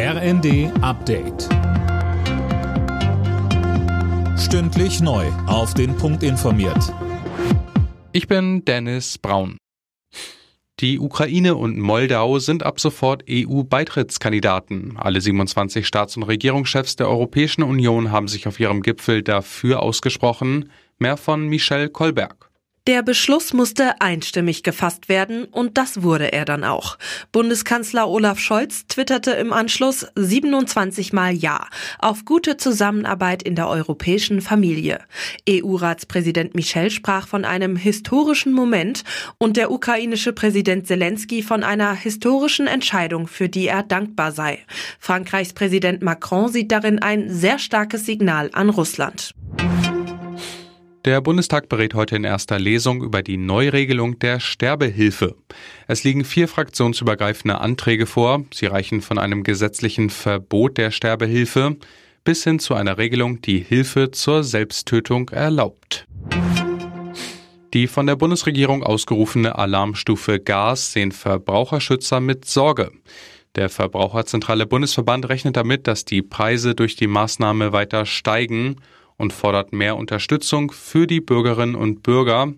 RND Update. Stündlich neu. Auf den Punkt informiert. Ich bin Dennis Braun. Die Ukraine und Moldau sind ab sofort EU-Beitrittskandidaten. Alle 27 Staats- und Regierungschefs der Europäischen Union haben sich auf ihrem Gipfel dafür ausgesprochen. Mehr von Michel Kolberg. Der Beschluss musste einstimmig gefasst werden und das wurde er dann auch. Bundeskanzler Olaf Scholz twitterte im Anschluss 27 Mal Ja auf gute Zusammenarbeit in der europäischen Familie. EU-Ratspräsident Michel sprach von einem historischen Moment und der ukrainische Präsident Zelensky von einer historischen Entscheidung, für die er dankbar sei. Frankreichs Präsident Macron sieht darin ein sehr starkes Signal an Russland. Der Bundestag berät heute in erster Lesung über die Neuregelung der Sterbehilfe. Es liegen vier fraktionsübergreifende Anträge vor. Sie reichen von einem gesetzlichen Verbot der Sterbehilfe bis hin zu einer Regelung, die Hilfe zur Selbsttötung erlaubt. Die von der Bundesregierung ausgerufene Alarmstufe Gas sehen Verbraucherschützer mit Sorge. Der Verbraucherzentrale Bundesverband rechnet damit, dass die Preise durch die Maßnahme weiter steigen und fordert mehr Unterstützung für die Bürgerinnen und Bürger.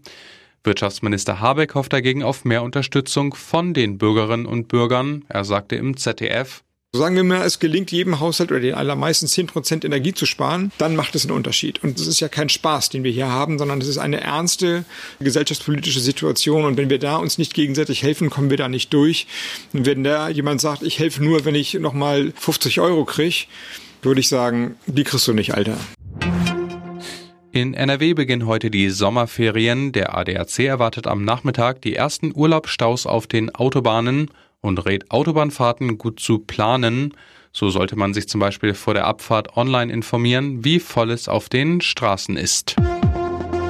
Wirtschaftsminister Habeck hofft dagegen auf mehr Unterstützung von den Bürgerinnen und Bürgern. Er sagte im ZDF, Sagen wir mal, es gelingt jedem Haushalt oder den allermeisten 10% Energie zu sparen, dann macht es einen Unterschied. Und es ist ja kein Spaß, den wir hier haben, sondern es ist eine ernste gesellschaftspolitische Situation. Und wenn wir da uns nicht gegenseitig helfen, kommen wir da nicht durch. Und wenn da jemand sagt, ich helfe nur, wenn ich nochmal 50 Euro kriege, würde ich sagen, die kriegst du nicht, Alter. In NRW beginnen heute die Sommerferien. Der ADAC erwartet am Nachmittag die ersten Urlaubsstaus auf den Autobahnen und rät Autobahnfahrten gut zu planen. So sollte man sich zum Beispiel vor der Abfahrt online informieren, wie voll es auf den Straßen ist.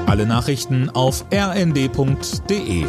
Alle Nachrichten auf rnd.de